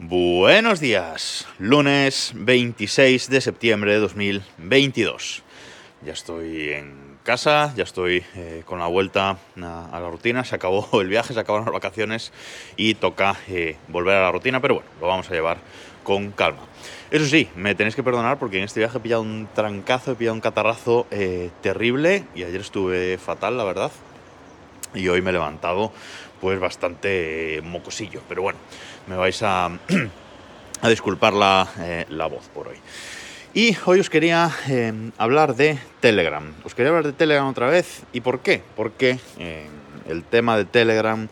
Buenos días, lunes 26 de septiembre de 2022. Ya estoy en casa, ya estoy eh, con la vuelta a, la rutina, se acabó el viaje, se acabaron las vacaciones y toca eh, volver a la rutina, pero bueno, lo vamos a llevar con calma. Eso sí, me tenéis que perdonar porque en este viaje he pillado un trancazo, he pillado un catarrazo eh, terrible y ayer estuve fatal, la verdad. Y hoy me he levantado pues bastante eh, mocosillo, pero bueno, me vais a, a disculpar la, eh, la voz por hoy. Y hoy os quería eh, hablar de Telegram. Os quería hablar de Telegram otra vez. ¿Y por qué? Porque eh, el tema de Telegram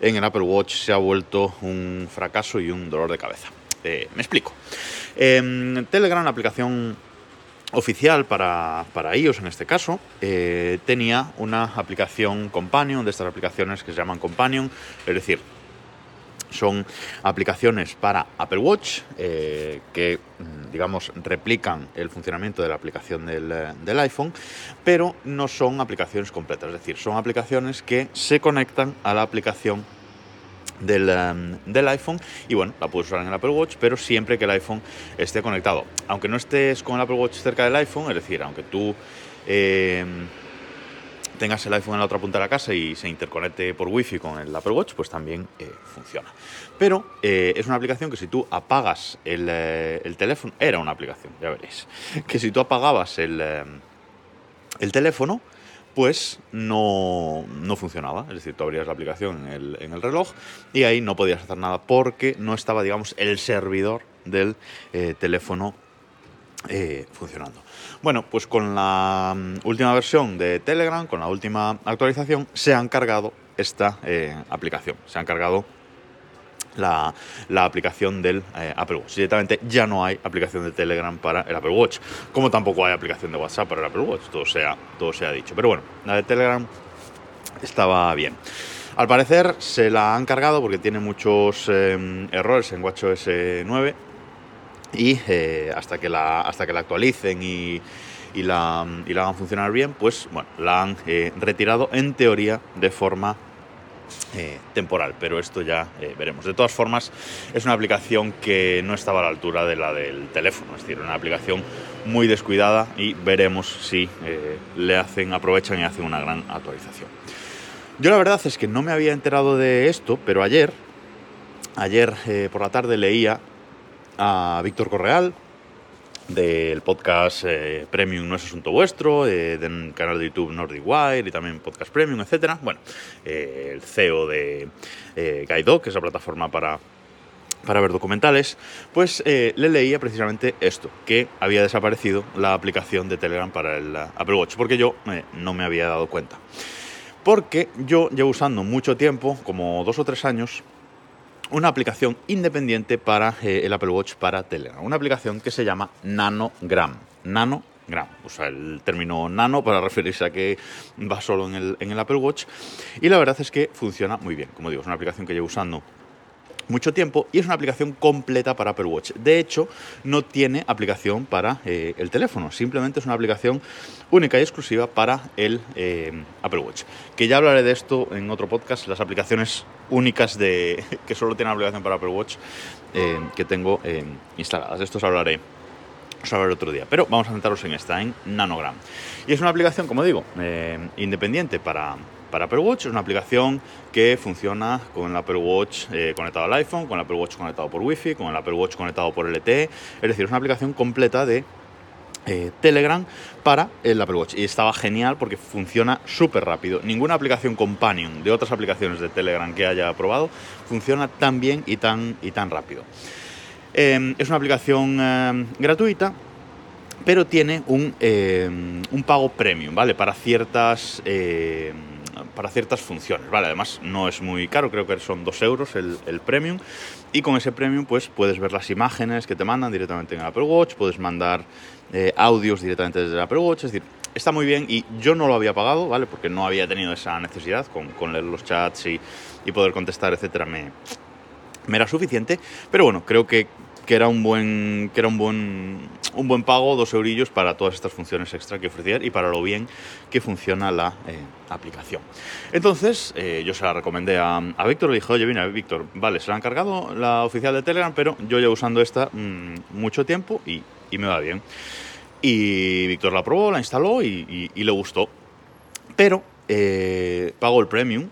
en el Apple Watch se ha vuelto un fracaso y un dolor de cabeza. Me explico. Eh, Telegram, la aplicación oficial para, para iOS en este caso, eh, tenía una aplicación Companion, de estas aplicaciones que se llaman Companion, es decir, son aplicaciones para Apple Watch eh, que, mm, digamos, replican el funcionamiento de la aplicación del, eh, del iPhone, pero no son aplicaciones completas. Es decir, son aplicaciones que se conectan a la aplicación del, em, del iPhone y bueno, la puedes usar en el Apple Watch, pero siempre que el iPhone esté conectado. Aunque no estés con el Apple Watch cerca del iPhone, es decir, aunque tú eh, tengas el iPhone en la otra punta de la casa y se interconecte por Wi-Fi con el Apple Watch, pues también eh, funciona. Pero eh, es una aplicación que si tú apagas el, el, teléfono, era una aplicación, ya veréis, que si tú apagabas el, el teléfono, pues no, no, funcionaba. Es decir, tú abrías la aplicación en el, en el, reloj y ahí no podías hacer nada porque no estaba, digamos, el servidor del eh, teléfono eh, funcionando. Bueno, pues con la um, última versión de Telegram, con la última actualización, se han cargado esta eh, aplicación. Se han cargado la, aplicación del eh, Apple Watch. Directamente ya no hay aplicación de Telegram para el Apple Watch, como tampoco hay aplicación de WhatsApp para el Apple Watch, todo sea, todo sea dicho. Pero bueno, la de Telegram estaba bien. Al parecer se la han cargado porque tiene muchos eh, errores en WatchOS 9 y eh, hasta, que la, hasta que la actualicen y, y, la, y la hagan funcionar bien, pues bueno, la han eh, retirado en teoría de forma eh, temporal, pero esto ya eh, veremos. De todas formas, es una aplicación que no estaba a la altura de la del teléfono, es decir, una aplicación muy descuidada y veremos si eh, le hacen, aprovechan y hacen una gran actualización. Yo la verdad es que no me había enterado de esto, pero ayer, ayer por la tarde leía a Víctor Correal, del podcast eh, Premium No es Asunto Vuestro, eh, del canal de YouTube Nordic Wire y también Podcast Premium, etc. Bueno, eh, el CEO de Guido, que es la plataforma para, para ver documentales, pues le leía precisamente esto, que había desaparecido la aplicación de Telegram para el Apple Watch, porque yo no me había dado cuenta. Porque yo llevo usando mucho tiempo, como dos o tres años, una aplicación independiente para eh, el Apple Watch para Telegram. Una aplicación que se llama Nanogram. Nanogram. Usa el término nano para referirse a que va solo en el, en el Apple Watch. Y la verdad es que funciona muy bien. Como digo, es una aplicación que llevo usando mucho tiempo y es una aplicación completa para Apple Watch. De hecho, no tiene aplicación para eh, el teléfono, simplemente es una aplicación única y exclusiva para el eh, Apple Watch. Que ya hablaré de esto en otro podcast, las aplicaciones únicas de que solo tienen aplicación para Apple Watch eh, que tengo instaladas. De esto os hablaré os hablaré otro día. Pero vamos a centrarnos en esta, en Nanogram. Y es una aplicación, como digo, independiente para, para Apple Watch. Es una aplicación que funciona con el Apple Watch eh, conectado al iPhone, con el Apple Watch conectado por Wi-Fi, con el Apple Watch conectado por LTE. Es decir, es una aplicación completa de eh, Telegram para el Apple Watch. Y estaba genial porque funciona súper rápido. Ninguna aplicación companion de otras aplicaciones de Telegram que haya probado funciona tan bien y tan, y tan rápido. Eh, es una aplicación eh, gratuita, pero tiene un, eh, un, pago premium, ¿vale? Para ciertas, para ciertas funciones, ¿vale? Además, no es muy caro, creo que son 2 euros el, premium. Y con ese premium, pues puedes ver las imágenes que te mandan directamente en el Apple Watch, puedes mandar eh, audios directamente desde el Apple Watch, es decir, está muy bien y yo no lo había pagado, ¿vale? Porque no había tenido esa necesidad con, leer los chats y, poder contestar, etcétera, me era suficiente, pero bueno, creo que que era un buen, que era un buen, un buen pago, dos eurillos para todas estas funciones extra que ofrecía y para lo bien que funciona la eh, aplicación. Entonces, eh, yo se la recomendé a, a Víctor, le dije, oye, mira, Víctor, vale, se la han cargado la oficial de Telegram, pero yo llevo usando esta mm, mucho tiempo y, y, me va bien. Y Víctor la probó, la instaló y, y, y le gustó. Pero eh, pagó el premium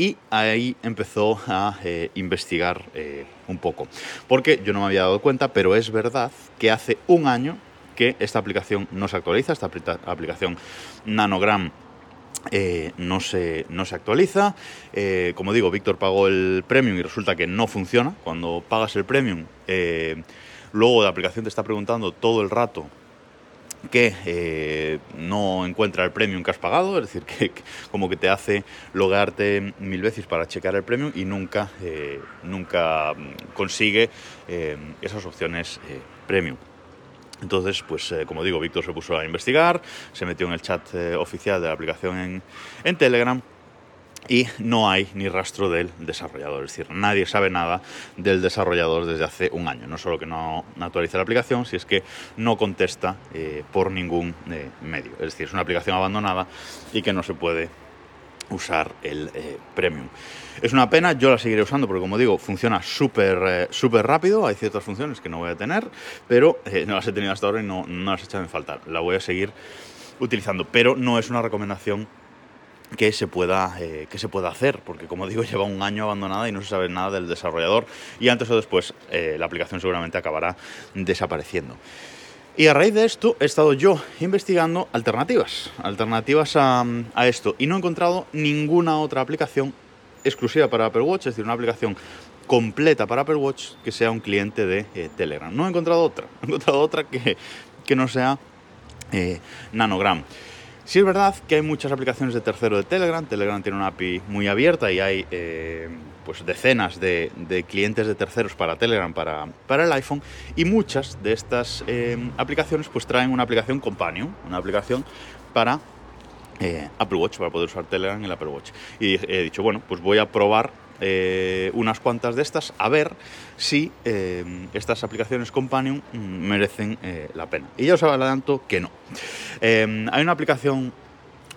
y ahí empezó a eh, investigar eh, un poco. Porque yo no me había dado cuenta, pero es verdad que hace un año que esta aplicación no se actualiza, esta aplicación Nanogram eh, no, se, no se actualiza. Como digo, Víctor pagó el premium y resulta que no funciona. Cuando pagas el premium, luego la aplicación te está preguntando todo el rato que eh, no encuentra el premium que has pagado, es decir, que, como que te hace logarte mil veces para checar el premium y nunca, eh, nunca consigue eh, esas opciones premium. Entonces, pues como digo, Víctor se puso a investigar, se metió en el chat oficial de la aplicación en Telegram y no hay ni rastro del desarrollador. Es decir, nadie sabe nada del desarrollador desde hace un año. No solo que no actualiza la aplicación, si es que no contesta eh, por ningún eh, medio. Es decir, es una aplicación abandonada y que no se puede usar el eh, premium. Es una pena, yo la seguiré usando porque como digo, funciona súper súper rápido, hay ciertas funciones que no voy a tener, pero no las he tenido hasta ahora y no, no las he echado en falta. La voy a seguir utilizando, pero no es una recomendación que se pueda eh, que se pueda hacer porque como digo lleva un año abandonada y no se sabe nada del desarrollador y antes o después eh, la aplicación seguramente acabará desapareciendo. Y a raíz de esto he estado yo investigando alternativas alternativas a, esto y no he encontrado ninguna otra aplicación exclusiva para Apple Watch es decir una aplicación completa para Apple Watch que sea un cliente de eh, Telegram. No he encontrado otra he encontrado otra que, que no sea Nanogram Sí es verdad que hay muchas aplicaciones de tercero de Telegram. Telegram tiene una API muy abierta y hay eh, pues decenas de, clientes de terceros para Telegram, para, para el iPhone. Y muchas de estas eh, aplicaciones pues traen una aplicación companion, una aplicación para eh, Apple Watch, para poder usar Telegram en el Apple Watch. Y he dicho, bueno, pues voy a probar eh, unas cuantas de estas a ver si eh, estas aplicaciones Companion mm, merecen eh, la pena. Y ya os adelanto que no. Hay una aplicación,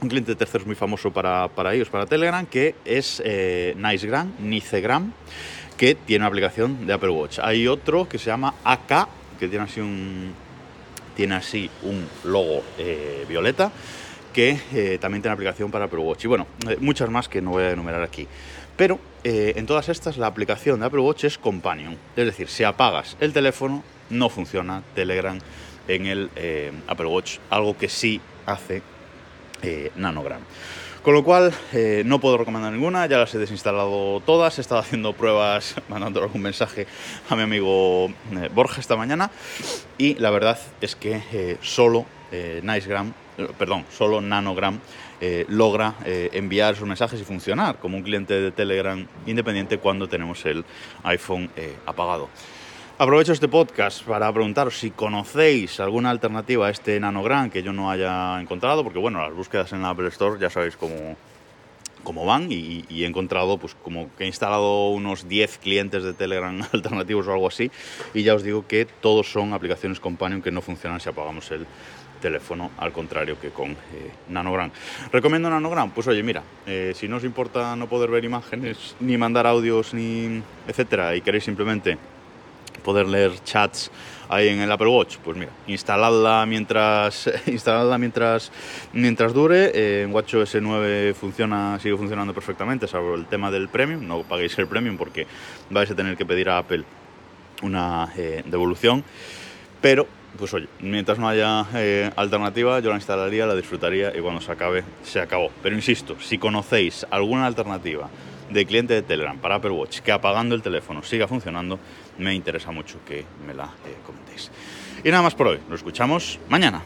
un cliente de terceros muy famoso para, para ellos, para Telegram, que es Nicegram, Nicegram, que tiene una aplicación de Apple Watch. Hay otro que se llama AK, que tiene así un, tiene así un logo violeta que también tiene aplicación para Apple Watch. Y bueno, muchas más que no voy a enumerar aquí. Pero eh, en todas estas la aplicación de Apple Watch es Companion. Es decir, si apagas el teléfono, no funciona Telegram en el eh, Apple Watch, algo que sí hace eh, Nanogram. Con lo cual, no puedo recomendar ninguna, ya las he desinstalado todas, he estado haciendo pruebas, mandando algún mensaje a mi amigo Borja esta mañana, y la verdad es que solo Nicegram, perdón, solo Nanogram eh, logra eh, enviar sus mensajes y funcionar como un cliente de Telegram independiente cuando tenemos el iPhone eh, apagado. Aprovecho este podcast para preguntaros si conocéis alguna alternativa a este Nanogram que yo no haya encontrado, porque bueno, las búsquedas en la Apple Store ya sabéis cómo, cómo van y, he encontrado pues como que he instalado unos 10 clientes de Telegram alternativos o algo así y ya os digo que todos son aplicaciones Companion que no funcionan si apagamos el teléfono, al contrario que con eh, Nanogram. ¿Recomiendo Nanogram? Pues oye, mira, eh, si no os importa no poder ver imágenes, ni mandar audios, ni etcétera, y queréis simplemente poder leer chats ahí en el Apple Watch, pues mira, instaladla mientras instaladla mientras mientras dure. Eh, WatchOS 9 funciona, sigue funcionando perfectamente, salvo el tema del premium. No paguéis el premium porque vais a tener que pedir a Apple una eh, devolución. Pero, pues oye, mientras no haya eh, alternativa, yo la instalaría, la disfrutaría y cuando se acabe, se acabó. Pero insisto, si conocéis alguna alternativa de cliente de Telegram para Apple Watch que apagando el teléfono siga funcionando, me interesa mucho que me la eh, comentéis. Y nada más por hoy, nos escuchamos mañana.